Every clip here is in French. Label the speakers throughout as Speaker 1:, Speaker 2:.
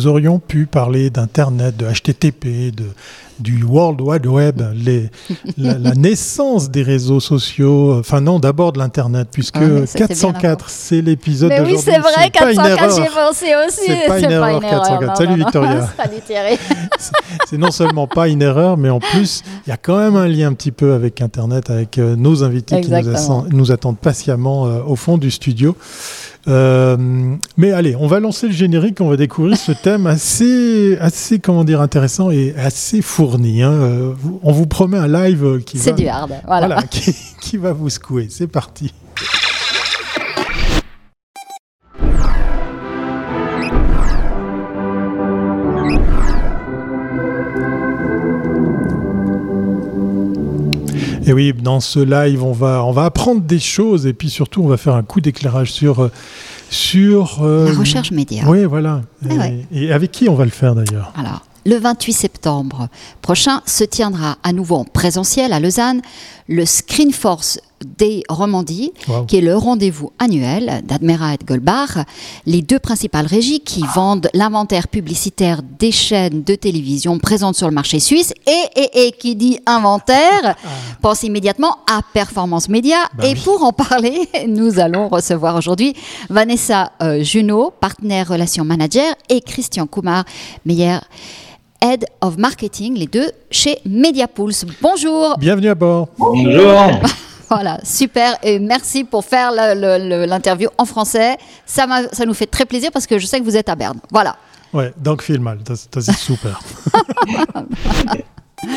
Speaker 1: nous aurions pu parler d'Internet, de HTTP, de, du World Wide Web, les, la, naissance des réseaux sociaux, enfin non, d'abord de l'Internet, puisque 404, c'est l'épisode.
Speaker 2: Mais oui, c'est vrai, 404, j'ai pensé aussi.
Speaker 1: C'est pas, une erreur, 404. Salut Victoria. C'est non seulement pas une erreur, mais en plus, il y a quand même un lien un petit peu avec Internet, avec euh, nos invités qui nous, nous, attendent patiemment euh, au fond du studio. Euh, mais allez, on va lancer le générique, on va découvrir ce thème assez, assez comment dire, intéressant et assez fourni. Hein. Euh, on vous promet un live qui
Speaker 2: va, du hard,
Speaker 1: voilà. qui, qui va vous secouer. C'est parti. Et oui, dans ce live, on va, on va apprendre des choses et puis surtout, on va faire un coup d'éclairage sur, euh, sur
Speaker 2: euh, la recherche média.
Speaker 1: Oui, voilà. Ah et, avec qui on va le faire d'ailleurs?
Speaker 2: Alors, le 28 septembre prochain se tiendra à nouveau en présentiel à Lausanne le Screenforce des Romandie, qui est le rendez-vous annuel d'Admira et de Goldbach, les deux principales régies qui vendent l'inventaire publicitaire des chaînes de télévision présentes sur le marché suisse. Et, et, qui dit inventaire, ah. pense immédiatement à Performance Média. Bah et pour en parler, nous allons recevoir aujourd'hui Vanessa euh, Junot, partenaire relation manager, et Christian Kumar, meilleur Head of Marketing, les deux chez Mediapulse. Bonjour.
Speaker 1: Bienvenue à bord.
Speaker 3: Bonjour.
Speaker 2: Voilà, super. Et merci pour faire l'interview en français. Ça, ça nous fait très plaisir parce que je sais que vous êtes à Berne. Voilà.
Speaker 1: Ouais, donc viel mal. C'est super.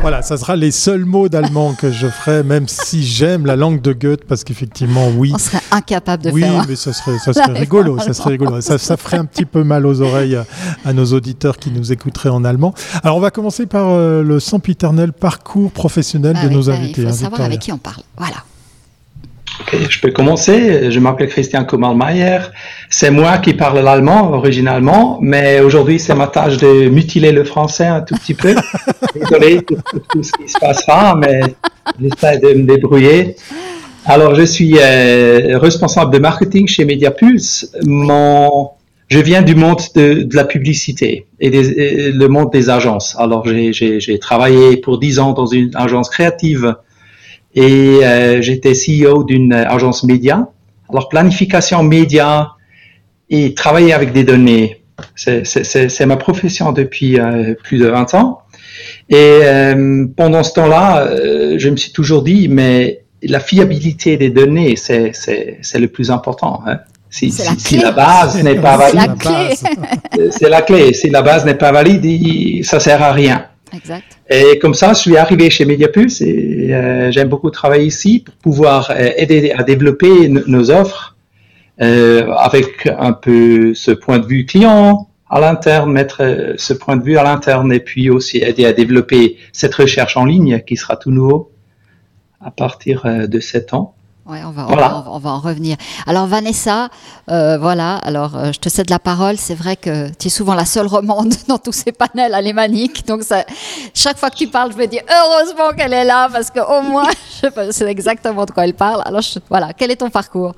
Speaker 1: Voilà, ça sera les seuls mots d'allemand que je ferai, même si j'aime la langue de Goethe, parce qu'effectivement, oui.
Speaker 2: On serait incapable de
Speaker 1: oui,
Speaker 2: faire.
Speaker 1: Oui, mais ça serait, ça serait rigolo. Ça, serait rigolo. Ça, ça, ferait un petit peu mal aux oreilles à, nos auditeurs qui nous écouteraient en allemand. Alors, on va commencer par euh, le sempiternel parcours professionnel
Speaker 2: ah
Speaker 1: de nos invités.
Speaker 2: Il faut hein, savoir avec qui on parle. Voilà
Speaker 3: je peux commencer. Je m'appelle Christian Kummermeier. C'est moi qui parle l'allemand originalement, mais aujourd'hui c'est ma tâche de mutiler le français un tout petit peu. Désolé pour, tout ce qui se passera, mais j'essaie de me débrouiller. Alors, je suis euh, responsable de marketing chez Mediapulse. Mon, je viens du monde de, de la publicité et, des, le monde des agences. Alors, j'ai travaillé pour dix ans dans une agence créative et euh, j'étais CEO d'une agence média. Alors planification média et travailler avec des données, c'est ma profession depuis euh, plus de 20 ans. Et euh, pendant ce temps-là, euh, je me suis toujours dit, mais la fiabilité des données, c'est le plus important. Hein. Si, si, si, la base n'est pas valide, c'est la clé. Si la base n'est pas valide, ça sert à rien.
Speaker 2: Exact.
Speaker 3: Et comme ça, je suis arrivé chez Mediapulse et euh, j'aime beaucoup travailler ici pour pouvoir euh, aider à développer nos offres euh, avec un peu ce point de vue client à l'interne, mettre euh, ce point de vue à l'interne et puis aussi aider à développer cette recherche en ligne qui sera tout nouveau à partir de 7 ans.
Speaker 2: Ouais, on va, on, va, en revenir. Alors Vanessa, euh, voilà, alors euh, je te cède la parole. C'est vrai que tu es souvent la seule romande dans tous ces panels alémaniques. Donc ça, chaque fois que tu parles, je me dis heureusement qu'elle est là parce qu'au moins je sais exactement de quoi elle parle. Alors voilà, quel est ton parcours?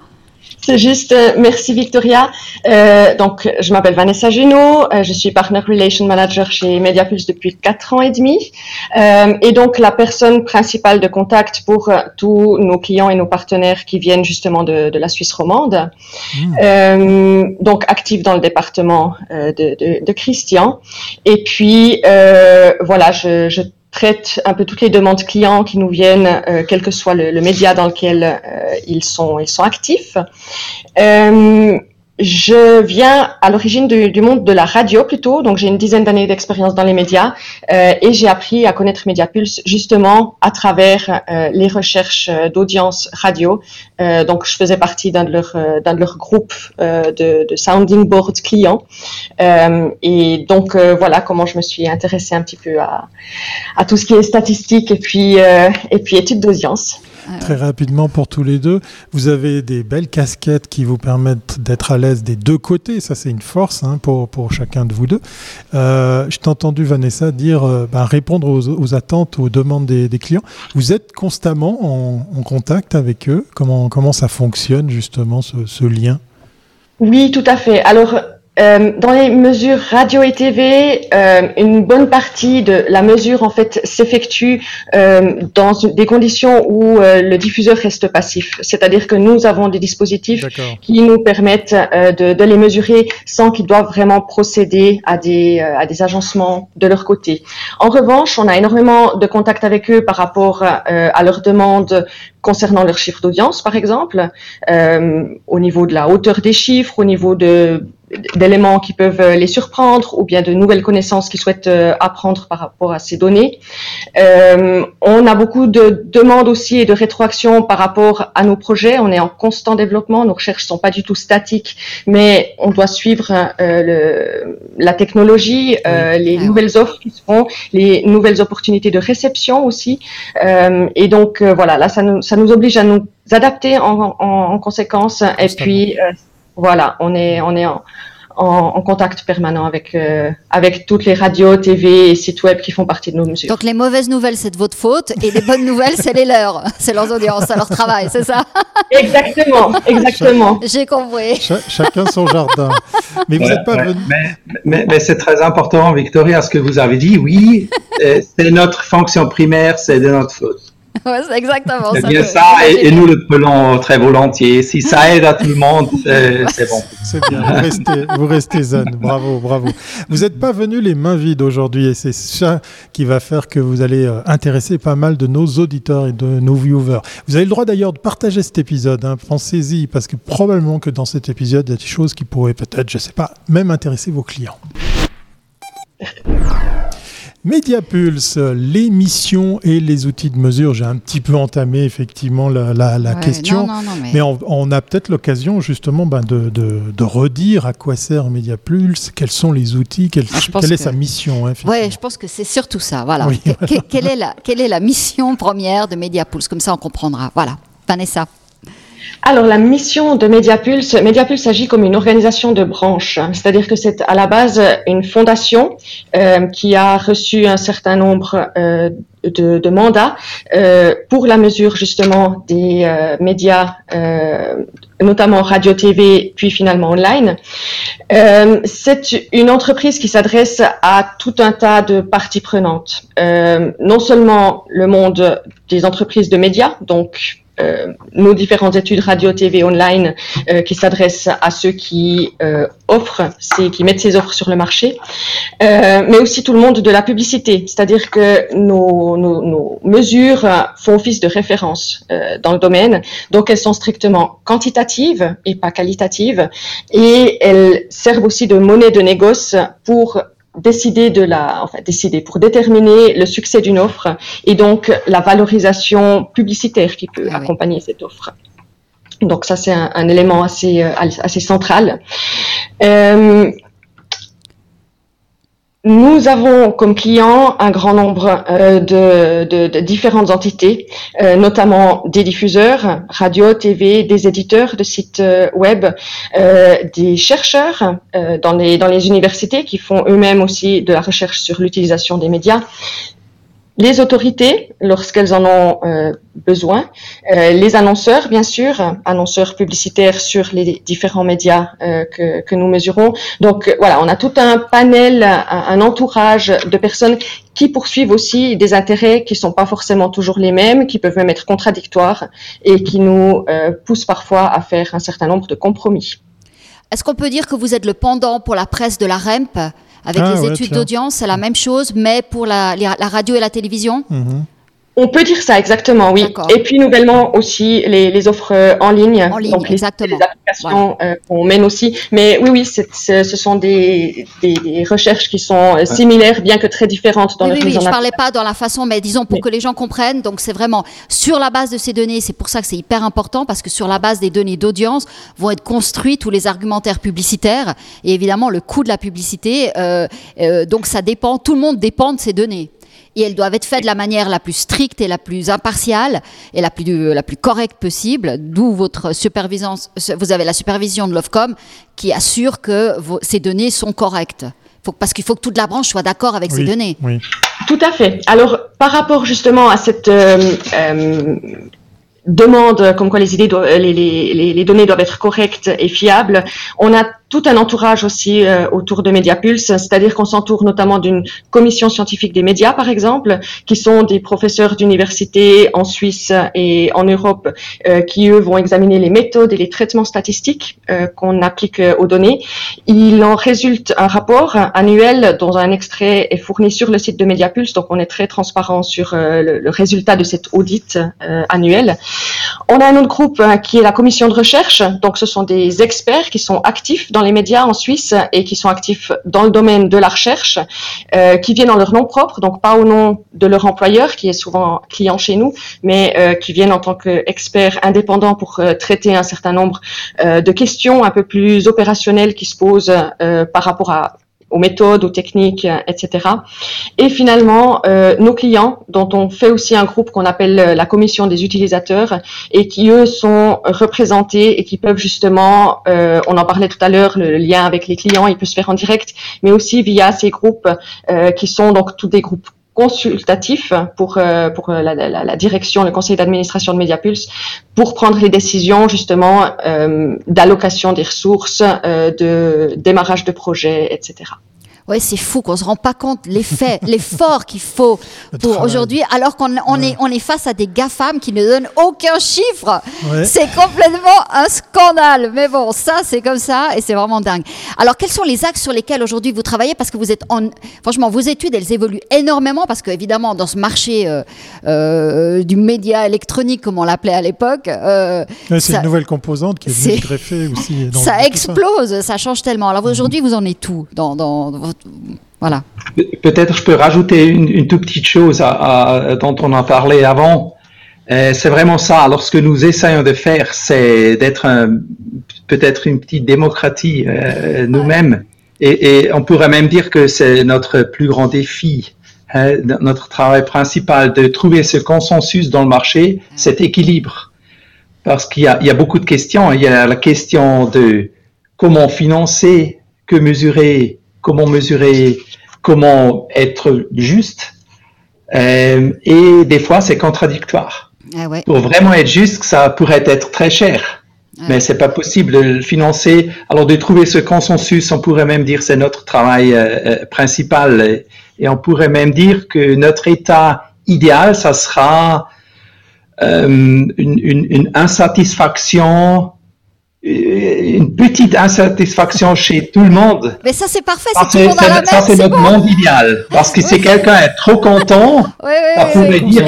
Speaker 4: C'est juste, euh, merci Victoria. Euh, donc, je m'appelle Vanessa Junot, euh, je suis Partner Relation Manager chez Mediapulse depuis quatre ans et demi, euh, et donc la personne principale de contact pour euh, tous nos clients et nos partenaires qui viennent justement de, de la Suisse romande. Mmh. donc, active dans le département de, de, de, Christian. Et puis, voilà, je, je traite un peu toutes les demandes clients qui nous viennent, euh, quel que soit le, média dans lequel euh, ils sont ils sont actifs. Euh, je viens à l'origine du, du, monde de la radio plutôt, donc j'ai une dizaine d'années d'expérience dans les médias euh, et j'ai appris à connaître Mediapulse justement à travers euh, les recherches euh, d'audience radio. Euh, donc je faisais partie d'un de leurs euh, d'un de leurs groupes euh, de, de, sounding board clients et donc voilà comment je me suis intéressée un petit peu à, à tout ce qui est statistique et puis et puis études d'audience.
Speaker 1: Très rapidement pour tous les deux, vous avez des belles casquettes qui vous permettent d'être à l'aise des deux côtés. Ça, c'est une force hein, pour, pour chacun de vous deux. Euh, je t'ai entendu, Vanessa, dire euh, ben, répondre aux, aux, attentes, aux demandes des, des, clients. Vous êtes constamment en, en, contact avec eux. Comment, comment ça fonctionne justement ce, ce lien?
Speaker 4: Oui, tout à fait. Alors, euh, dans les mesures radio et TV, euh, une bonne partie de la mesure en fait s'effectue euh, dans des conditions où le diffuseur reste passif. C'est-à-dire que nous avons des dispositifs qui nous permettent de, de, les mesurer sans qu'ils doivent vraiment procéder à des, à des agencements de leur côté. En revanche, on a énormément de contacts avec eux par rapport à leurs demandes concernant leurs chiffres d'audience, par exemple, au niveau de la hauteur des chiffres, au niveau de d'éléments qui peuvent les surprendre ou bien de nouvelles connaissances qu'ils souhaitent euh, apprendre par rapport à ces données. Euh, on a beaucoup de demandes aussi et de rétroactions par rapport à nos projets. On est en constant développement. Nos recherches sont pas du tout statiques, mais on doit suivre euh, le, la technologie, euh, les ah nouvelles offres qui se font, les nouvelles opportunités de réception aussi. Euh, et donc voilà, là ça nous, ça nous oblige à nous adapter en, en, en conséquence. Et puis voilà, on est, on est en, en, contact permanent avec, euh, avec toutes les radios, TV et sites web qui font partie de nos mesures.
Speaker 2: Donc les mauvaises nouvelles, c'est de votre faute et les bonnes nouvelles, c'est les leurs, c'est leurs audiences, c'est leur travail, c'est ça?
Speaker 4: Exactement, exactement.
Speaker 2: J'ai compris.
Speaker 1: chacun son jardin. Mais vous n'êtes pas venu.
Speaker 3: Mais, mais, c'est très important, Victoria, ce que vous avez dit. Oui, euh, c'est notre fonction primaire, c'est de notre faute.
Speaker 2: c'est exactement
Speaker 3: ça. bien ça, et, nous le prenons très volontiers. Si ça aide à tout le monde, c'est bon.
Speaker 1: C'est bien, vous restez, vous restez zen. Bravo, bravo. Vous n'êtes pas venu les mains vides aujourd'hui, et c'est ça qui va faire que vous allez euh, intéresser pas mal de nos auditeurs et de nos viewers. Vous avez le droit d'ailleurs de partager cet épisode, hein. pensez-y, parce que probablement que dans cet épisode, il y a des choses qui pourraient peut-être, je ne sais pas, même intéresser vos clients. Mediapulse, les missions et les outils de mesure. J'ai un petit peu entamé effectivement la, question, mais... on, a peut-être l'occasion justement ben, de, redire à quoi sert Mediapulse, quels sont les outils, quelle, ah, est sa mission.
Speaker 2: Hein, oui, je pense que c'est surtout ça. Voilà. quelle, est la, quelle est la mission première de Mediapulse? Comme ça, on comprendra. Voilà. Vanessa.
Speaker 4: Alors, la mission de Mediapulse, Mediapulse agit comme une organisation de branches, c'est-à-dire que c'est à la base une fondation euh, qui a reçu un certain nombre euh, de, mandats euh, pour la mesure justement des euh, médias, notamment radio, TV, puis finalement online. c'est une entreprise qui s'adresse à tout un tas de parties prenantes, non seulement le monde des entreprises de médias, donc nos différentes études radio, TV, online euh, qui s'adressent à ceux qui euh, offrent, qui mettent ces offres sur le marché, mais aussi tout le monde de la publicité. C'est-à-dire que nos, nos, nos, mesures font office de référence dans le domaine, donc elles sont strictement quantitatives et pas qualitatives, et elles servent aussi de monnaie de négoce pour décider de la, enfin décider pour déterminer le succès d'une offre et donc la valorisation publicitaire qui peut ah accompagner cette offre. Donc ça c'est un, élément assez euh, assez central. Euh, nous avons comme clients un grand nombre euh, de, différentes entités, euh, notamment des diffuseurs, radio, TV, des éditeurs de sites euh, web, des chercheurs dans, les, dans les universités qui font eux-mêmes aussi de la recherche sur l'utilisation des médias, les autorités lorsqu'elles en ont euh, besoin, euh, les annonceurs, bien sûr, annonceurs publicitaires sur les différents médias euh, que, nous mesurons. Donc voilà, on a tout un panel, un, entourage de personnes qui poursuivent aussi des intérêts qui sont pas forcément toujours les mêmes, qui peuvent même être contradictoires et qui nous poussent parfois à faire un certain nombre de compromis.
Speaker 2: Est-ce qu'on peut dire que vous êtes le pendant pour la presse de la REMP? Avec ah les études d'audience, c'est la même chose, mais pour la, la, radio et la télévision
Speaker 1: mhm.
Speaker 4: On peut dire ça, exactement, oui. Et puis nouvellement aussi les, les offres euh, en ligne.
Speaker 2: En ligne, donc exactement.
Speaker 4: Les applications euh, qu'on mène aussi. Mais oui, oui, ce sont des, des, recherches qui sont euh, similaires, bien que très différentes dans
Speaker 2: oui, oui, oui, je ne parlais pas dans la façon, mais disons pour que les gens comprennent. Donc c'est vraiment sur la base de ces données, c'est pour ça que c'est hyper important, parce que sur la base des données d'audience vont être construits tous les argumentaires publicitaires et évidemment le coût de la publicité. Euh, donc ça dépend, tout le monde dépend de ces données et elles doivent être faites de la manière la plus stricte et la plus impartiale et la plus, la plus correcte possible, d'où votre supervision, vous avez la supervision de l'OFCOM qui assure que ces données sont correctes. Faut, parce qu'il faut que toute la branche soit d'accord avec ces données.
Speaker 1: Oui.
Speaker 4: Tout à fait. Alors, par rapport justement à cette euh, euh, demande comme quoi les, idées les, les, les, données doivent être correctes et fiables, on a tout un entourage aussi euh, autour de Mediapulse, c'est-à-dire qu'on s'entoure notamment d'une commission scientifique des médias, par exemple, qui sont des professeurs d'université en Suisse et en Europe, euh, qui eux vont examiner les méthodes et les traitements statistiques euh, qu'on applique aux données. Il en résulte un rapport annuel dont un extrait est fourni sur le site de Mediapulse, donc on est très transparent sur le, le, résultat de cet audit annuel. On a un autre groupe qui est la commission de recherche, donc ce sont des experts qui sont actifs dans les médias en Suisse et qui sont actifs dans le domaine de la recherche, euh, qui viennent en leur nom propre, donc pas au nom de leur employeur, qui est souvent client chez nous, mais euh, qui viennent en tant qu'experts indépendants pour euh, traiter un certain nombre de questions un peu plus opérationnelles qui se posent par rapport à aux méthodes, aux techniques, euh, etc. Et finalement, euh, nos clients, dont on fait aussi un groupe qu'on appelle euh, la commission des utilisateurs, et qui eux sont représentés et qui peuvent justement, euh, on en parlait tout à l'heure, le lien avec les clients, il peut se faire en direct, mais aussi via ces groupes euh, qui sont donc tous des groupes consultatif pour, euh, pour la, direction, le conseil d'administration de Mediapulse, pour prendre les décisions justement euh, d'allocation des ressources, euh, de démarrage de projets, etc.
Speaker 2: Ouais, c'est fou qu'on se rend pas compte l'effet, l'effort qu'il faut pour aujourd'hui, alors qu'on on est, on est face à des GAFAM qui ne donnent aucun chiffre. C'est complètement un scandale. Mais bon, ça, c'est comme ça et c'est vraiment dingue. Alors, quels sont les axes sur lesquels aujourd'hui vous travaillez? Parce que vous êtes en, franchement, vos études, elles évoluent énormément parce que évidemment, dans ce marché euh, euh, du média électronique, comme on l'appelait à l'époque,
Speaker 1: euh, c'est une nouvelle composante qui est venue greffer aussi.
Speaker 2: Dans ça explose, ça. change tellement. Alors aujourd'hui, vous en êtes tout dans, dans votre voilà.
Speaker 3: Peut-être je peux rajouter une, toute petite chose à, dont on a parlé avant. Euh, c'est vraiment ça. Alors, ce que nous essayons de faire, c'est d'être peut-être une petite démocratie euh, nous-mêmes. Et, on pourrait même dire que c'est notre plus grand défi, hein, notre travail principal, de trouver ce consensus dans le marché, cet équilibre. Parce qu'il y a beaucoup de questions. Il y a la question de comment financer, que mesurer, comment mesurer, comment être juste. Euh, et des fois, c'est contradictoire. Ah Pour vraiment être juste, ça pourrait être très cher. Ah mais c'est pas possible de le financer. Alors de trouver ce consensus, on pourrait même dire c'est notre travail euh, euh, principal. Et, on pourrait même dire que notre état idéal, ça sera une, une, une, insatisfaction une petite insatisfaction chez tout le monde.
Speaker 2: Mais ça, c'est parfait.
Speaker 3: Ça, c'est notre monde idéal. Parce que si quelqu'un est trop content, ça pourrait dire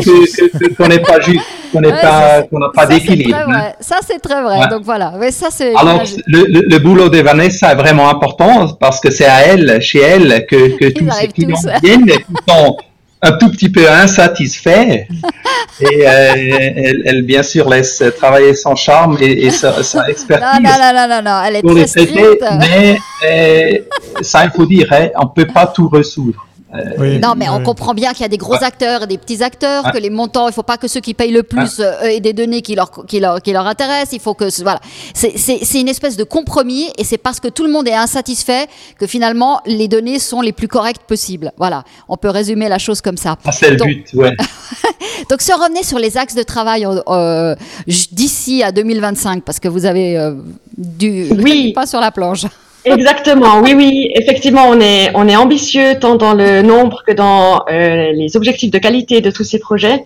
Speaker 3: qu'on n'est pas juste, qu'on n'est pas, qu'on n'a pas d'équilibre.
Speaker 2: Ça, c'est très vrai. Donc voilà. Mais ça, c'est.
Speaker 3: Alors, le, le, boulot de Vanessa est vraiment important parce que c'est à elle, chez elle, que, que tous ces clients viennent, qui sont un tout petit peu insatisfait et euh, elle, elle, bien sûr laisse travailler son charme et, et sa, sa, expertise.
Speaker 2: Non, non, non, non, non, elle est très stricte.
Speaker 3: Mais euh, ça, il faut dire, hein, on ne peut pas tout résoudre.
Speaker 2: Euh, non, mais on comprend bien qu'il y a des gros acteurs et des petits acteurs, que les montants, il ne faut pas que ceux qui payent le plus euh, aient des données qui leur, qui leur, qui leur intéressent. Il faut que. Voilà. C'est une espèce de compromis et c'est parce que tout le monde est insatisfait que finalement les données sont les plus correctes possibles. Voilà. On peut résumer la chose comme ça.
Speaker 3: Ah, c'est le but, ouais.
Speaker 2: Donc, si on revenait sur les axes de travail euh, d'ici à 2025, parce que vous avez du.
Speaker 4: Oui.
Speaker 2: Pas sur la planche.
Speaker 4: Exactement, oui, oui, effectivement, on est, on est ambitieux tant dans le nombre que dans euh, les objectifs de qualité de tous ces projets.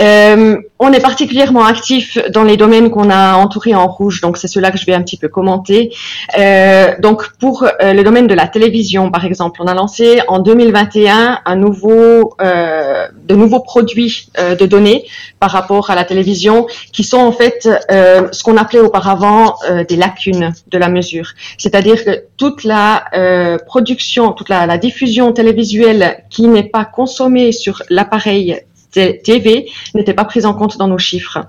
Speaker 4: Euh, on est particulièrement actif dans les domaines qu'on a entourés en rouge, donc c'est cela que je vais un petit peu commenter. Euh, donc pour euh, le domaine de la télévision, par exemple, on a lancé en 2021 un nouveau, euh, de nouveaux produits euh, de données par rapport à la télévision, qui sont en fait ce qu'on appelait auparavant des lacunes de la mesure, c'est-à-dire que toute la production, toute la diffusion télévisuelle qui n'est pas consommée sur l'appareil TV n'était pas prise en compte dans nos chiffres.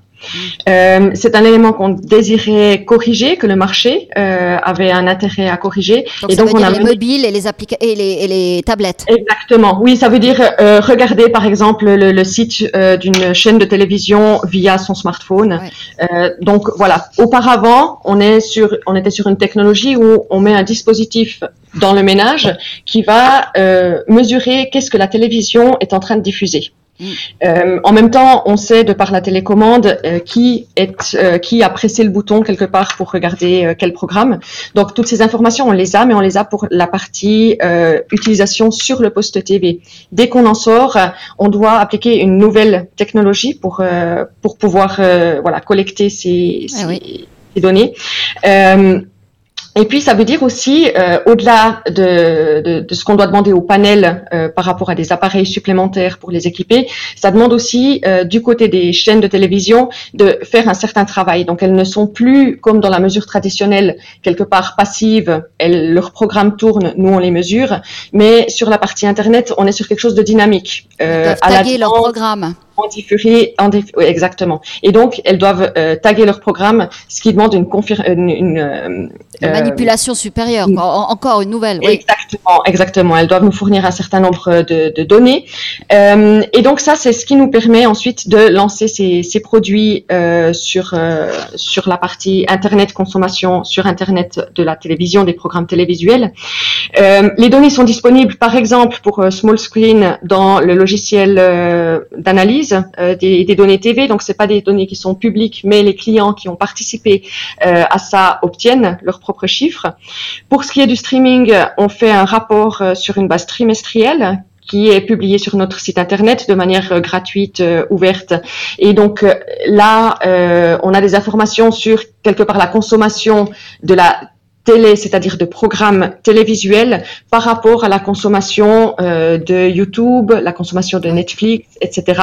Speaker 4: Euh, c'est un élément qu'on désirait corriger, que le marché euh, avait un intérêt à corriger.
Speaker 2: Donc et donc on a les mobiles et les, et les, et les tablettes.
Speaker 4: Exactement. Oui, ça veut dire euh, regarder par exemple le, le site d'une chaîne de télévision via son smartphone. Donc voilà. Auparavant, on est sur, on était sur une technologie où on met un dispositif dans le ménage qui va mesurer qu'est-ce que la télévision est en train de diffuser. Mm. en même temps, on sait de par la télécommande qui est qui a pressé le bouton quelque part pour regarder quel programme. Donc toutes ces informations, on les a, mais on les a pour la partie utilisation sur le poste TV. Dès qu'on en sort, on doit appliquer une nouvelle technologie pour pour pouvoir voilà collecter ces, ah ces données. Et puis, ça veut dire aussi, euh, au-delà de, de, de, ce qu'on doit demander au panel euh, par rapport à des appareils supplémentaires pour les équiper, ça demande aussi, euh, du côté des chaînes de télévision, de faire un certain travail. Donc, elles ne sont plus, comme dans la mesure traditionnelle, quelque part passives. Elles, leur programme tourne, nous, on les mesure. Mais sur la partie Internet, on est sur quelque chose de dynamique.
Speaker 2: Euh, à taguer leur programme
Speaker 4: en oui, exactement. Et donc, elles doivent euh, taguer leur programme, ce qui demande une, une, une
Speaker 2: euh, manipulation supérieure, encore une nouvelle.
Speaker 4: Oui. Exactement. Elles doivent nous fournir un certain nombre de, données. Euh, et donc ça, c'est ce qui nous permet ensuite de lancer ces, produits euh, sur euh, sur la partie Internet consommation, sur Internet de la télévision, des programmes télévisuels. les données sont disponibles, par exemple, pour Small Screen dans le logiciel d'analyse euh, des, données TV. Donc, c'est pas des données qui sont publiques, mais les clients qui ont participé à ça obtiennent leurs propres chiffres. Pour ce qui est du streaming, on fait un rapport euh, sur une base trimestrielle qui est publié sur notre site internet de manière gratuite, ouverte. Et donc là, on a des informations sur quelque part la consommation de la télé, c'est-à-dire de programmes télévisuels, par rapport à la consommation euh, de YouTube, la consommation de Netflix, etc.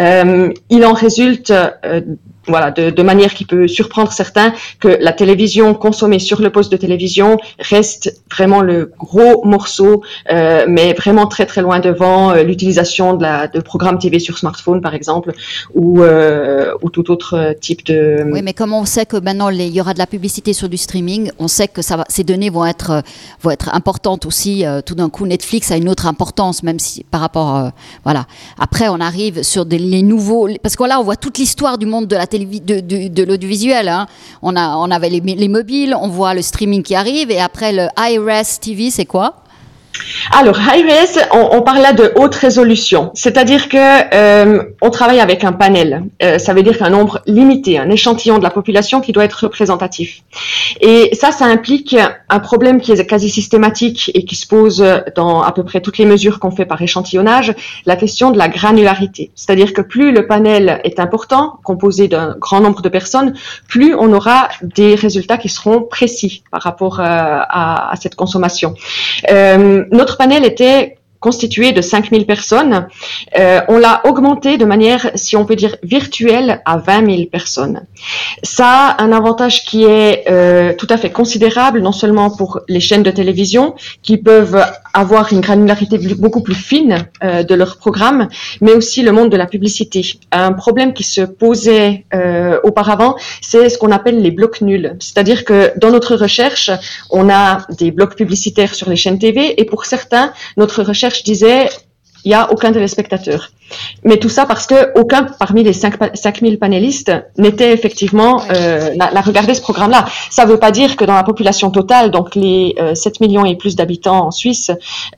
Speaker 4: Euh, il en résulte euh, voilà, de, de, manière qui peut surprendre certains, que la télévision consommée sur le poste de télévision reste vraiment le gros morceau, euh, mais vraiment très très loin devant euh, l'utilisation de, de programmes TV sur smartphone par exemple, ou, euh, ou tout autre type de...
Speaker 2: Oui, mais comme on sait que maintenant il y aura de la publicité sur du streaming, on sait que ça va, ces données vont être, vont être importantes aussi. Euh, tout d'un coup, Netflix a une autre importance, même si par rapport... Euh, voilà. Après, on arrive sur des, les nouveaux... Parce que là, on voit toute l'histoire du monde de la de, l'audiovisuel. Hein. On, a, on avait les, les, mobiles, on voit le streaming qui arrive, et après le iRes TV, c'est quoi?
Speaker 4: Alors, high-res, on, on, parle là de haute résolution, c'est-à-dire que euh, on travaille avec un panel. Euh, ça veut dire qu'un nombre limité, un échantillon de la population qui doit être représentatif. Et ça, ça implique un problème qui est quasi systématique et qui se pose dans à peu près toutes les mesures qu'on fait par échantillonnage, la question de la granularité. C'est-à-dire que plus le panel est important, composé d'un grand nombre de personnes, plus on aura des résultats qui seront précis par rapport euh, à, cette consommation. Notre panel était constitué de 5000 personnes. Euh, on l'a augmenté de manière, si on peut dire, virtuelle à 20 000 personnes. Ça a un avantage qui est euh, tout à fait considérable, non seulement pour les chaînes de télévision, qui peuvent avoir une granularité beaucoup plus fine euh, de leur programme, mais aussi le monde de la publicité. Un problème qui se posait auparavant, c'est ce qu'on appelle les blocs nuls. C'est-à-dire que dans notre recherche, on a des blocs publicitaires sur les chaînes TV, et pour certains, notre recherche je disais, il n'y a aucun téléspectateur. Mais tout ça parce que aucun parmi les 5, 5000 panélistes n'était effectivement euh, n'a regardé ce programme-là. Ça ne veut pas dire que dans la population totale, donc les 7 euh, millions et plus d'habitants en Suisse,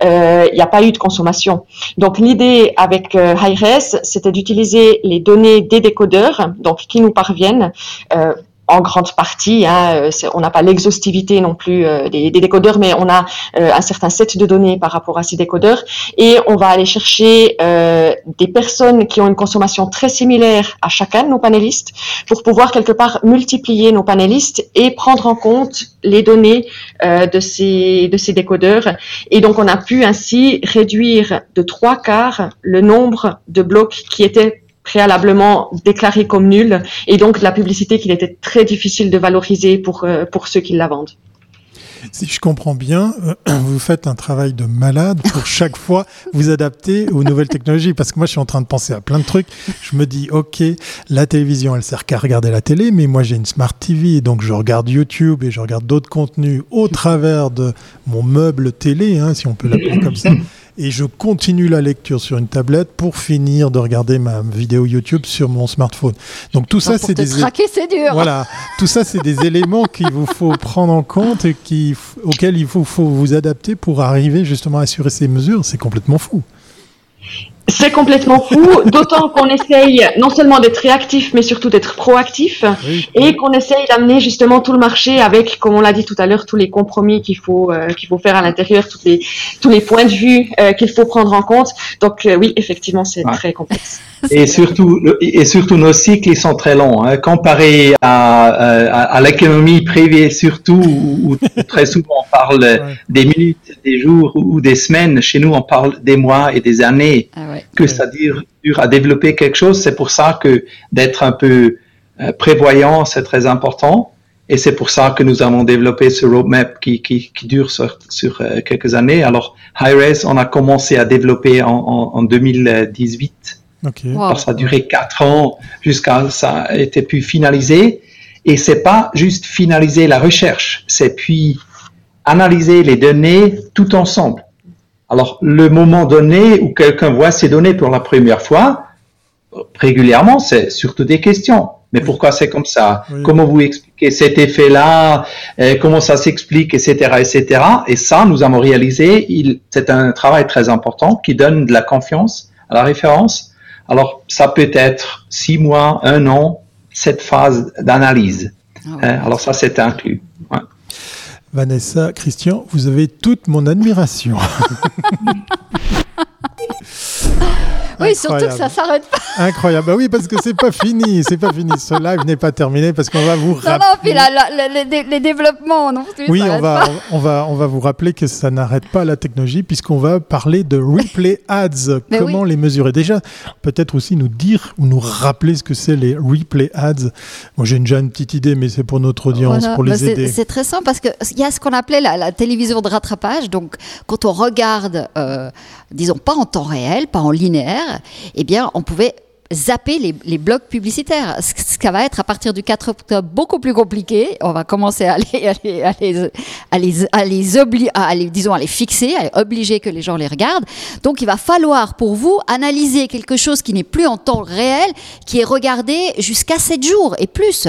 Speaker 4: euh, il n'y a pas eu de consommation. Donc l'idée avec euh, HiRes, c'était d'utiliser les données des décodeurs, donc qui nous parviennent en grande partie. Hein, euh, on n'a pas l'exhaustivité non plus euh, des, décodeurs, mais on a euh, un certain set de données par rapport à ces décodeurs. Et on va aller chercher des personnes qui ont une consommation très similaire à chacun de nos panélistes pour pouvoir quelque part multiplier nos panélistes et prendre en compte les données de, ces, de ces décodeurs. Et donc, on a pu ainsi réduire de trois quarts le nombre de blocs qui étaient préalablement déclaré comme nul et donc la publicité qu'il était très difficile de valoriser pour, euh, pour ceux qui la vendent.
Speaker 1: Si je comprends bien, euh, vous faites un travail de malade pour chaque fois vous adapter aux nouvelles technologies. Parce que moi, je suis en train de penser à plein de trucs. Je me dis, OK, la télévision, elle sert qu'à regarder la télé, mais moi, j'ai une Smart TV, donc je regarde YouTube et je regarde d'autres contenus au travers de mon meuble télé, hein, si on peut l'appeler comme ça et je continue la lecture sur une tablette pour finir de regarder ma vidéo YouTube sur mon smartphone. Donc tout ça, c'est des
Speaker 2: c'est dur.
Speaker 1: Voilà, tout ça, c'est des éléments qu'il vous faut prendre en compte et qui, auxquels il faut, faut vous adapter pour arriver justement à assurer ces mesures. C'est complètement fou.
Speaker 4: C'est complètement fou, d'autant qu'on essaye non seulement d'être réactif, mais surtout d'être proactif, et qu'on essaye d'amener justement tout le marché avec, comme on l'a dit tout à l'heure, tous les compromis qu'il faut euh, qu'il faut faire à l'intérieur, tous les tous les points de vue euh, qu'il faut prendre en compte. Donc euh, oui, effectivement, c'est très complexe.
Speaker 3: Et surtout, et surtout nos cycles ils sont très longs, hein, comparé à, à, l'économie privée surtout, où, très souvent on parle des minutes, des jours ou des semaines. Chez nous, on parle des mois et des années. Ah que ça dure, à développer quelque chose. C'est pour ça que d'être un peu euh, prévoyant, c'est très important. Et c'est pour ça que nous avons développé ce roadmap qui, qui, qui dure sur, sur euh, quelques années. Alors, HiRes, on a commencé à développer en, en, 2018. Okay. Alors, ça a duré quatre ans jusqu'à ça a été pu finaliser. Et c'est pas juste finaliser la recherche, c'est puis analyser les données tout ensemble. Alors, le moment donné où quelqu'un voit ces données pour la première fois, régulièrement, c'est surtout des questions. Mais pourquoi c'est comme ça Comment vous expliquez cet effet-là euh, Comment ça s'explique, etc., etc. Et ça, nous avons réalisé, c'est un travail très important qui donne de la confiance à la référence. Alors, ça peut être six mois, un an, cette phase d'analyse. Ah euh, alors ça, c'est inclus.
Speaker 1: Vanessa, Christian, vous avez toute mon admiration.
Speaker 2: Oui, surtout que ça s'arrête pas.
Speaker 1: Incroyable. Bah oui, parce que c'est pas fini. C'est pas fini. Ce live n'est pas terminé parce qu'on va vous rappeler. Non, non,
Speaker 2: puis les, développements non.
Speaker 1: Oui, on va, on, va, on va vous rappeler que ça n'arrête pas la technologie puisqu'on va parler de replay ads. Comment les mesurer Déjà, peut-être aussi nous dire ou nous rappeler ce que c'est les replay ads. Moi, j'ai déjà une petite idée, mais c'est pour notre audience, pour les bah, aider.
Speaker 2: C'est très simple parce qu'il y a ce qu'on appelait la, télévision de rattrapage. Donc, quand on regarde, euh, disons, pas en temps réel, pas en linéaire, eh bien, on pouvait zapper les, blocs publicitaires. Ce, qui va être à partir du 4 octobre beaucoup plus compliqué. On va commencer à les, les, les, les, les, disons, à les fixer, à obliger que les gens les regardent. Donc, il va falloir pour vous analyser quelque chose qui n'est plus en temps réel, qui est regardé jusqu'à 7 jours et plus.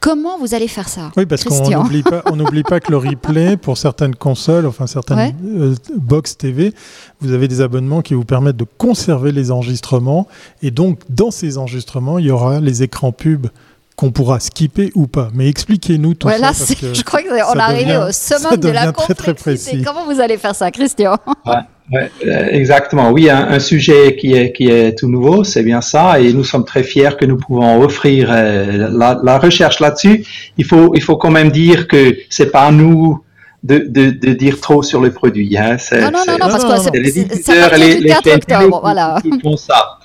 Speaker 2: Comment vous allez faire ça
Speaker 1: Oui, parce qu'on n'oublie pas, pas que le replay, pour certaines consoles, enfin certaines euh, box TV, vous avez des abonnements qui vous permettent de conserver les enregistrements. Et donc, dans ces enregistrements, il y aura les écrans pubs qu'on pourra skipper ou pas. Mais expliquez-nous tout ça. Parce
Speaker 2: que je crois qu'on est arrivé au sommet de la complexité. Très, très précis. Comment vous allez faire ça, Christian?
Speaker 3: Ouais, euh, exactement. Oui, un, sujet qui est, qui est tout nouveau, c'est bien ça, et nous sommes très fiers que nous pouvons offrir euh, la, la, recherche là-dessus. Il faut, il faut quand même dire que c'est pas à nous de, de, de, dire trop sur le produit. Hein.
Speaker 2: Non, non, non, non, parce que c'est les éditeurs, les, les octobre, voilà.
Speaker 3: qui font ça.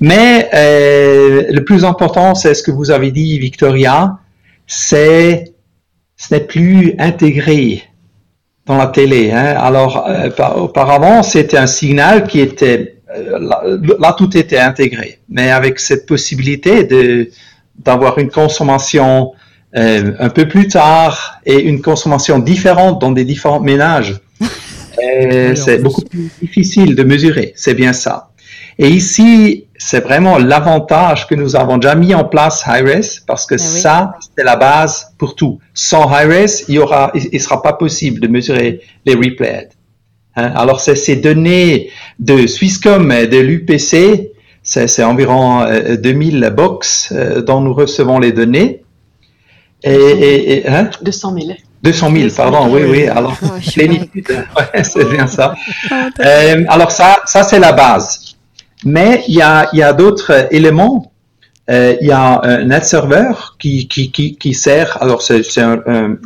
Speaker 3: Mais euh, le plus important, c'est ce que vous avez dit, Victoria, c'est ce n'est plus intégré dans la télé. Hein. Alors, euh, auparavant, c'était un signal qui était euh, là, tout était intégré, mais avec cette possibilité de d'avoir une consommation euh, un peu plus tard et une consommation différente dans des différents ménages. c'est beaucoup plus difficile de mesurer, c'est bien ça. Et ici, c'est vraiment l'avantage que nous avons déjà mis en place HiRes parce que ah ça, c'est la base pour tout. Sans HiRes, il y aura, il, sera pas possible de mesurer les replays. Hein? Alors, c'est ces données de Swisscom et de l'UPC, c'est environ 2000 euh, box euh, dont nous recevons les données.
Speaker 4: Et, et, et hein? 200 000.
Speaker 3: 200 000, pardon, oui, oui, alors, oh, ouais, c'est bien ça. euh, alors, ça, ça c'est la base. Mais il y a, il y a d'autres éléments. Euh, il y a un net serveur qui, qui, qui, qui sert, alors c'est un, un,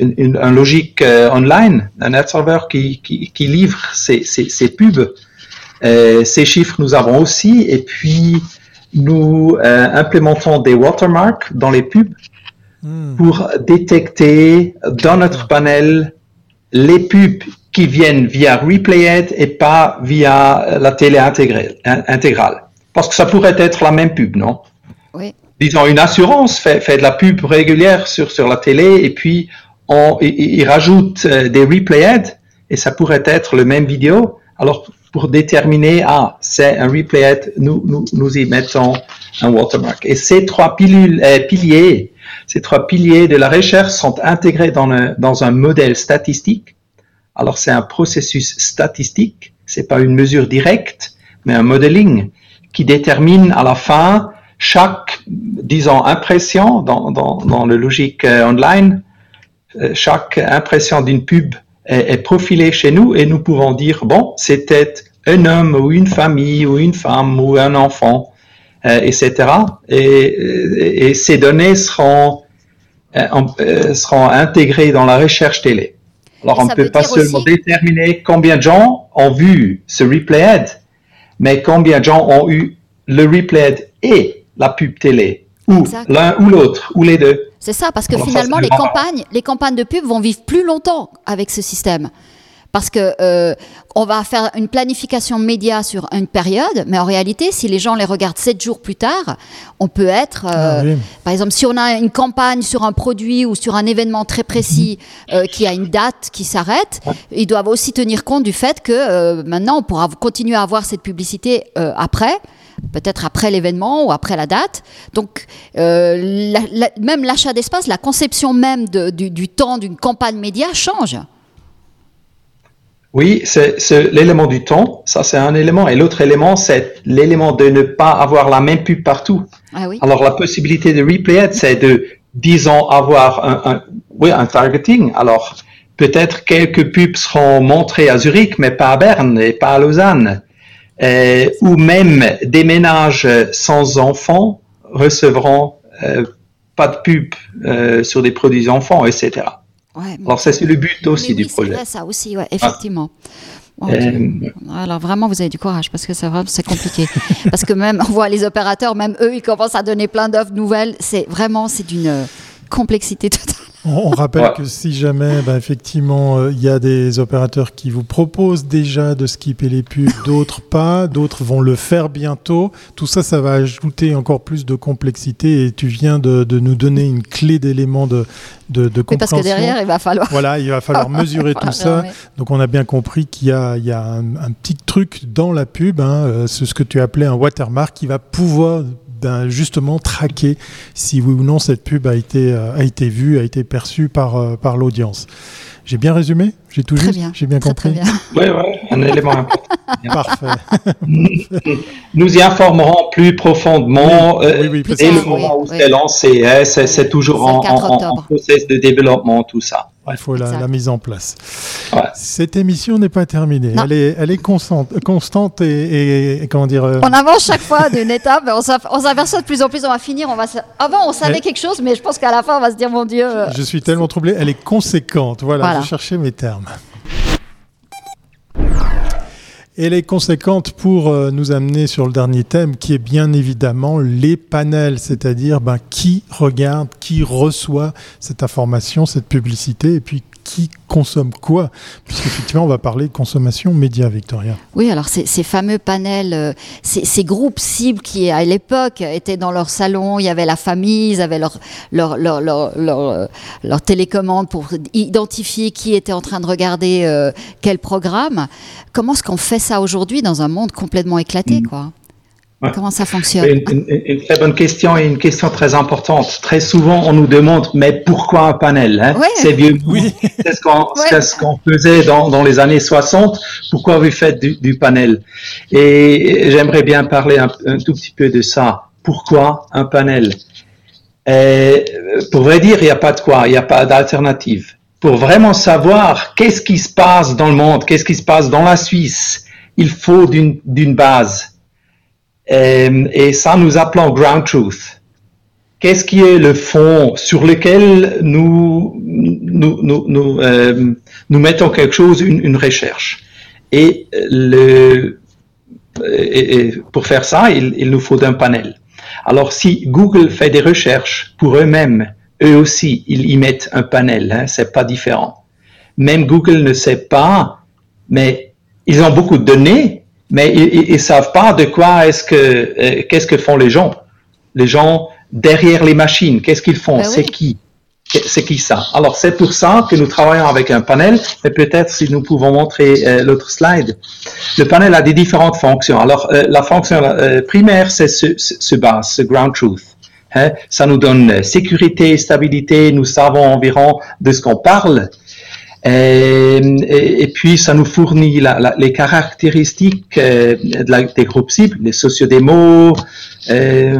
Speaker 3: un, logique euh, online, un net serveur qui, qui, qui livre ses, ses, ses pubs. Euh, ces chiffres nous avons aussi, et puis nous euh, implémentons des watermarks dans les pubs hmm. pour détecter dans notre panel les pubs qui viennent via Replayed et pas via la télé intégrale. Parce que ça pourrait être la même pub, non? Oui. Disons, une assurance fait, fait de la pub régulière sur, sur la télé et puis on, il, rajoute euh, des Replayed et ça pourrait être le même vidéo. Alors, pour déterminer, ah, c'est un Replayed, nous, nous, nous y mettons un watermark. Et ces trois pilules, euh, piliers, ces trois piliers de la recherche sont intégrés dans, dans un modèle statistique alors c'est un processus statistique, C'est pas une mesure directe, mais un modeling qui détermine à la fin chaque, disons, impression dans, dans, dans le logique euh, online, euh, chaque impression d'une pub est, profilée chez nous et nous pouvons dire, bon, c'était un homme ou une famille ou une femme ou un enfant, euh, etc. Et, et, ces données seront, seront intégrées dans la recherche télé. Alors, on ne peut pas seulement déterminer combien de gens ont vu ce replay ad, mais combien de gens ont eu le replay ad et la pub télé, ou l'un ou l'autre, ou les deux.
Speaker 2: C'est ça, parce que finalement, les campagnes, les campagnes de pub vont vivre plus longtemps avec ce système. Parce que euh, on va faire une planification média sur une période, mais en réalité, si les gens les regardent sept jours plus tard, on peut être, euh, ah par exemple, si on a une campagne sur un produit ou sur un événement très précis euh, qui a une date qui s'arrête, ils doivent aussi tenir compte du fait que maintenant on pourra continuer à avoir cette publicité après peut-être après l'événement ou après la date. Donc, euh, même l'achat d'espace, la conception même du, temps d'une campagne média change.
Speaker 3: Oui, c'est l'élément du temps, ça c'est un élément. Et l'autre élément, c'est l'élément de ne pas avoir la même pub partout. Ah Alors la possibilité de replay c'est de, disons, avoir un, oui, un targeting. Alors peut-être quelques pubs seront montrées à Zurich, mais pas à Berne et pas à Lausanne. Euh, ou même des ménages sans enfants recevront euh, pas de pub euh, sur des produits enfants, etc. Alors ça c'est le but aussi du projet.
Speaker 2: C'est ça aussi, ouais, effectivement. Alors vraiment, vous avez du courage parce que c'est c'est compliqué. parce que même on voit les opérateurs, même eux, ils commencent à donner plein d'offres nouvelles. C'est vraiment, c'est d'une complexité totale.
Speaker 1: On, rappelle que si jamais, bah, effectivement, euh, il y a des opérateurs qui vous proposent déjà de skipper les pubs, d'autres pas, d'autres vont le faire bientôt. Tout ça, ça va ajouter encore plus de complexité et tu viens de, nous donner une clé d'éléments de, de, de compréhension.
Speaker 2: parce que derrière, il va falloir.
Speaker 1: Voilà, il va falloir mesurer tout ça. Donc, on a bien compris qu'il y a, il y a un, petit truc dans la pub, hein, euh, ce que tu appelais un watermark, qui va pouvoir justement traquer si oui ou non cette pub a été, euh, a été vue, a été perçue par, euh, par l'audience. J'ai bien résumé? J'ai tout juste? J'ai bien compris?
Speaker 3: Oui, oui, un élément important.
Speaker 1: Parfait.
Speaker 3: Nous y informerons plus profondément euh, dès le moment où c'est lancé. Hein, c'est toujours en, en, process de développement, tout ça.
Speaker 1: Il faut la, mise en place. Cette émission n'est pas terminée. Elle est, elle est constante, constante et, comment dire. Euh,
Speaker 2: on avance chaque fois d'une étape. On s'aperçoit de plus en plus. On va finir. On va. Avant, on savait quelque chose, mais je pense qu'à la fin, on va se dire mon Dieu. Euh,
Speaker 1: je suis tellement troublé. Elle est conséquente. Voilà. Je cherchais mes termes. Elle est conséquente pour euh, nous amener sur le dernier thème qui est bien évidemment les panels, c'est-à-dire ben, qui regarde, qui reçoit cette information, cette publicité et puis qui consomme quoi Puisqu'effectivement, on va parler de consommation média, Victoria.
Speaker 2: Oui, alors ces, fameux panels, euh, ces, groupes cibles qui, à l'époque, étaient dans leur salon, il y avait la famille, ils avaient leur, leur, leur, leur, leur télécommande pour identifier qui était en train de regarder euh, quel programme. Comment est-ce qu'on fait ça aujourd'hui dans un monde complètement éclaté mm. quoi? Comment ça fonctionne
Speaker 3: une, très bonne question et une question très importante. Très souvent, on nous demande, mais pourquoi un panel hein? C'est vieux. Oui. C'est ce qu'on faisait dans, dans, les années 60. Pourquoi vous faites du, panel? Et j'aimerais bien parler un, tout petit peu de ça. Pourquoi un panel? Et Pour vrai dire, il n'y a pas de quoi, il n'y a pas d'alternative. Pour vraiment savoir qu'est-ce qui se passe dans le monde, qu'est-ce qui se passe dans la Suisse, il faut d'une base et ça, nous appelons ground truth. Qu'est-ce qui est le fond sur lequel nous nous, nous, nous, euh, mettons quelque chose, une, une recherche? Et, le, et, pour faire ça, il, il nous faut un panel. Alors, si Google fait des recherches pour eux-mêmes, eux aussi, ils y mettent un panel. Hein, c'est pas différent. Même Google ne sait pas, mais ils ont beaucoup de données mais ils, ne savent pas de quoi est-ce que euh, qu'est-ce que font les gens. Les gens derrière les machines, qu'est-ce qu'ils font, ben c'est qui, c'est qui ça? Alors c'est pour ça que nous travaillons avec un panel. Et peut-être si nous pouvons montrer euh, l'autre slide. Le panel a des différentes fonctions. Alors euh, la fonction primaire c'est ce, ce, base, ce ground truth. Hein. Ça nous donne sécurité, stabilité. Nous savons environ de ce qu'on parle. Et, puis, ça nous fournit les caractéristiques euh, des groupes cibles, les sociodémos, euh,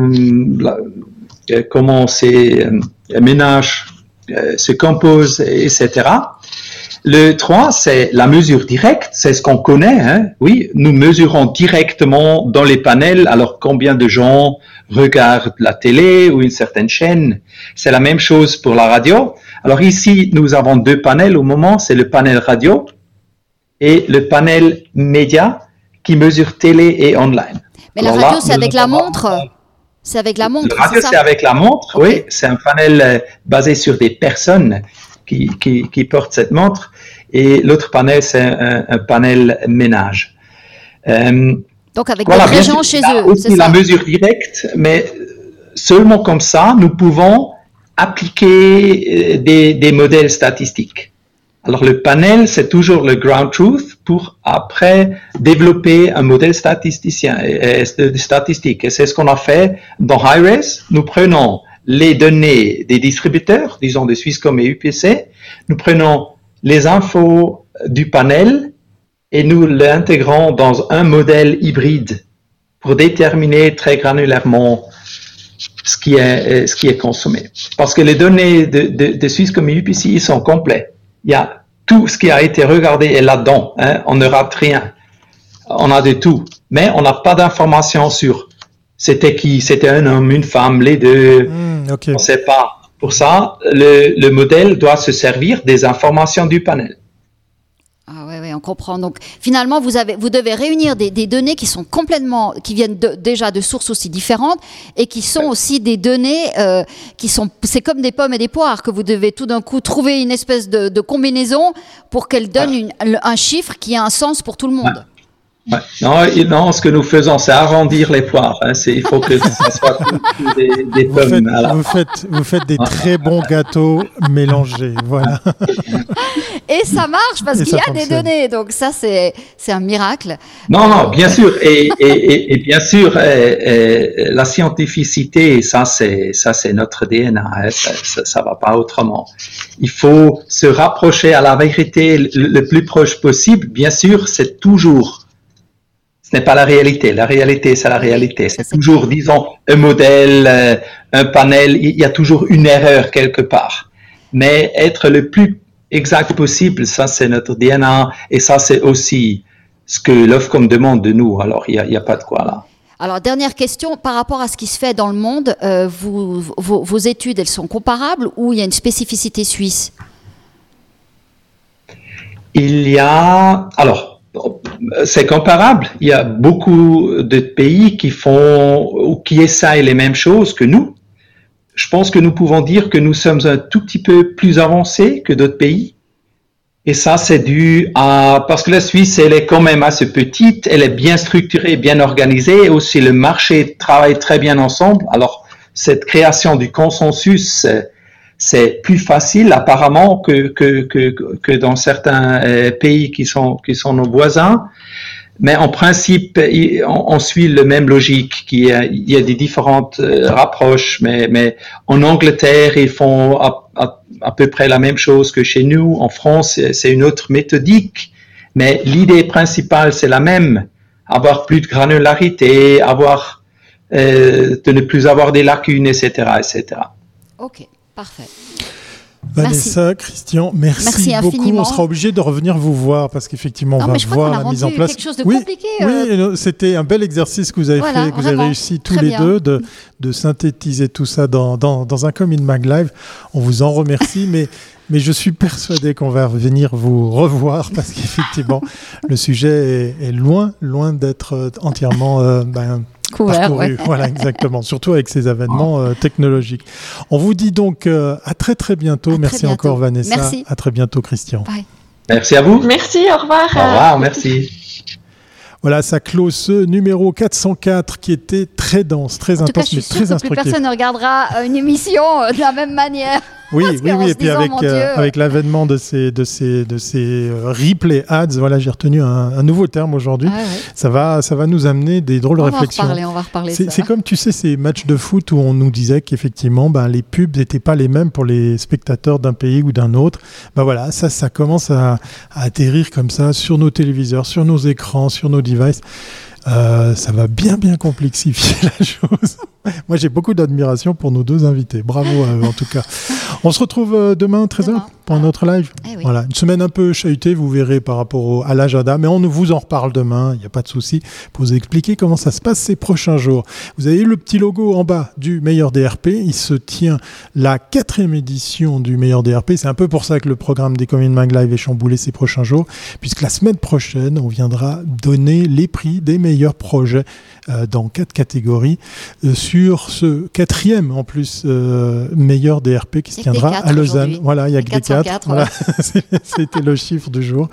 Speaker 3: comment ces ménages se composent, etc. Le 3, c'est la mesure directe, c'est ce qu'on connaît. Hein. Oui, nous mesurons directement dans les panels, alors combien de gens regardent la télé ou une certaine chaîne. C'est la même chose pour la radio. Alors ici, nous avons deux panels au moment, c'est le panel radio et le panel média qui mesure télé et online.
Speaker 2: Mais la radio, c'est avec la montre C'est avec la montre
Speaker 3: La radio, c'est avec la montre, oui. C'est un panel euh, basé sur des personnes qui, qui, portent cette montre. Et l'autre panel, c'est un, panel ménage.
Speaker 2: Euh, Donc avec des gens chez eux,
Speaker 3: c'est la mesure directe, mais seulement comme ça, nous pouvons appliquer euh, des, modèles statistiques. Alors le panel, c'est toujours le ground truth pour après développer un modèle statisticien, et, statistique. Et c'est ce qu'on a fait dans HiRes. Nous prenons les données des distributeurs, disons de Swisscom et UPC, nous prenons les infos du panel et nous l'intégrons dans un modèle hybride pour déterminer très granulairement ce qui est, euh, ce qui est consommé. Parce que les données de, de, de Suisse comme UPC sont complets. Il y a tout ce qui a été regardé est là-dedans. Hein. On ne rate rien. On a de tout. Mais on n'a pas d'informations sur c'était qui, c'était un homme, une femme, les deux. Hmm, on ne sait pas. Pour ça, le, le modèle doit se servir des informations du panel.
Speaker 2: Ah ouais, ouais, on comprend. Donc finalement, vous, avez, vous devez réunir des, des données qui sont complètement, qui viennent déjà de sources aussi différentes et qui sont aussi des données euh, qui sont, c'est comme des pommes et des poires que vous devez tout d'un coup trouver une espèce de, de combinaison pour qu'elle donne un chiffre qui a un sens pour tout le monde.
Speaker 3: Ouais. Non, non, ce que nous faisons, c'est arrondir les poires. Hein. il faut que ça soit
Speaker 1: des, des vous pommes. Faites, vous, faites, vous faites des très bons gâteaux mélangés, voilà.
Speaker 2: Et ça marche parce qu'il y a des données, donc ça c'est c'est un miracle.
Speaker 3: Non, non, bien sûr, et, et, et bien sûr, la scientificité, ça c'est ça c'est notre DNA, hein. ça, ça, va pas autrement. Il faut se rapprocher à la vérité le plus proche possible. Bien sûr, c'est toujours ce n'est pas la réalité. La réalité, c'est la réalité. C'est toujours, disons, un modèle, euh, un panel. Il y a toujours une erreur quelque part. Mais être le plus exact possible, ça, c'est notre DNA. Et ça, c'est aussi ce que l'OFCOM demande de nous. Alors, il n'y a, a, pas de quoi là.
Speaker 2: Alors, dernière question, par rapport à ce qui se fait dans le monde, euh, vous, vos, vos, études, elles sont comparables ou il y a une spécificité suisse?
Speaker 3: Il y a... Alors, c'est comparable. Il y a beaucoup de pays qui font ou qui essayent les mêmes choses que nous. Je pense que nous pouvons dire que nous sommes un tout petit peu plus avancés que d'autres pays. Et ça, c'est dû à, parce que la Suisse, elle est quand même assez petite, elle est bien structurée, bien organisée, et aussi le marché travaille très bien ensemble. Alors, cette création du consensus, c'est plus facile apparemment que, que, que, que dans certains euh, pays qui sont, qui sont nos voisins. Mais en principe, on, suit le même logique. Il y a des différentes euh, rapproches, mais, en Angleterre, ils font à, à, peu près la même chose que chez nous. En France, c'est une autre méthodique. Mais l'idée principale, c'est la même. Avoir plus de granularité, avoir, euh, de ne plus avoir des lacunes, etc., etc.
Speaker 2: OK. Parfait.
Speaker 1: Vanessa, Christian, merci, beaucoup. On sera obligé de revenir vous voir parce qu'effectivement, on va voir la mise en place.
Speaker 2: Quelque chose de oui, compliqué, oui,
Speaker 1: euh. c'était un bel exercice que vous avez fait, que vous avez réussi tous les deux de, de, synthétiser tout ça dans, dans, dans, un Commune Mag Live. On vous en remercie, mais, mais je suis persuadé qu'on va venir vous revoir parce qu'effectivement, le sujet est, loin, loin d'être entièrement euh, ben, voilà, exactement. Surtout avec ces événements euh, technologiques. On vous dit donc euh, à très très bientôt. merci encore Vanessa. Merci. À très bientôt Christian.
Speaker 3: Merci à vous.
Speaker 4: Merci, au revoir.
Speaker 3: Au revoir, merci.
Speaker 1: Voilà, ça clôt ce numéro 404 qui était très dense, très intense, mais très instructif.
Speaker 2: Plus personne ne regardera une émission de la même manière.
Speaker 1: Oui, oui, oui. Et puis avec, euh, avec l'avènement de ces, de ces, de ces euh, replay ads, voilà, j'ai retenu un, nouveau terme aujourd'hui. Ah ça, va, ça va nous amener des drôles de réflexions.
Speaker 2: on va reparler.
Speaker 1: C'est comme, tu sais, ces matchs de foot où on nous disait qu'effectivement, ben, les pubs n'étaient pas les mêmes pour les spectateurs d'un pays ou d'un autre. Ben voilà, ça, ça commence à, à atterrir comme ça sur nos téléviseurs, sur nos écrans, sur nos devices. Euh, ça va bien bien complexifier la chose. Moi j'ai beaucoup d'admiration pour nos deux invités. Bravo à eux en tout cas. On se retrouve euh, demain 13h pour un autre live. Eh voilà, une semaine un peu chahutée, vous verrez par rapport à l'agenda, mais on vous en reparle demain, il n'y a pas de souci, pour vous expliquer comment ça se passe ces prochains jours. Vous avez le petit logo en bas du meilleur DRP, il se tient la quatrième édition du meilleur DRP, c'est un peu pour ça que le programme des Commune Mag Live est chamboulé ces prochains jours, puisque la semaine prochaine, on viendra donner les prix des meilleurs projets euh, dans quatre catégories euh, sur ce quatrième en plus euh, meilleur DRP qui se tiendra à Lausanne. Voilà, il y a que des quatre. Voilà. C'était le chiffre du jour.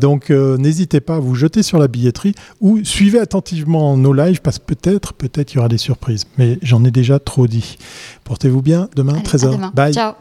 Speaker 1: donc n'hésitez pas à vous jeter sur la billetterie ou suivez attentivement nos lives parce que peut-être, peut-être il y aura des surprises. Mais j'en ai déjà trop dit. Portez-vous bien. Demain, 13h.
Speaker 2: Bye. Ciao.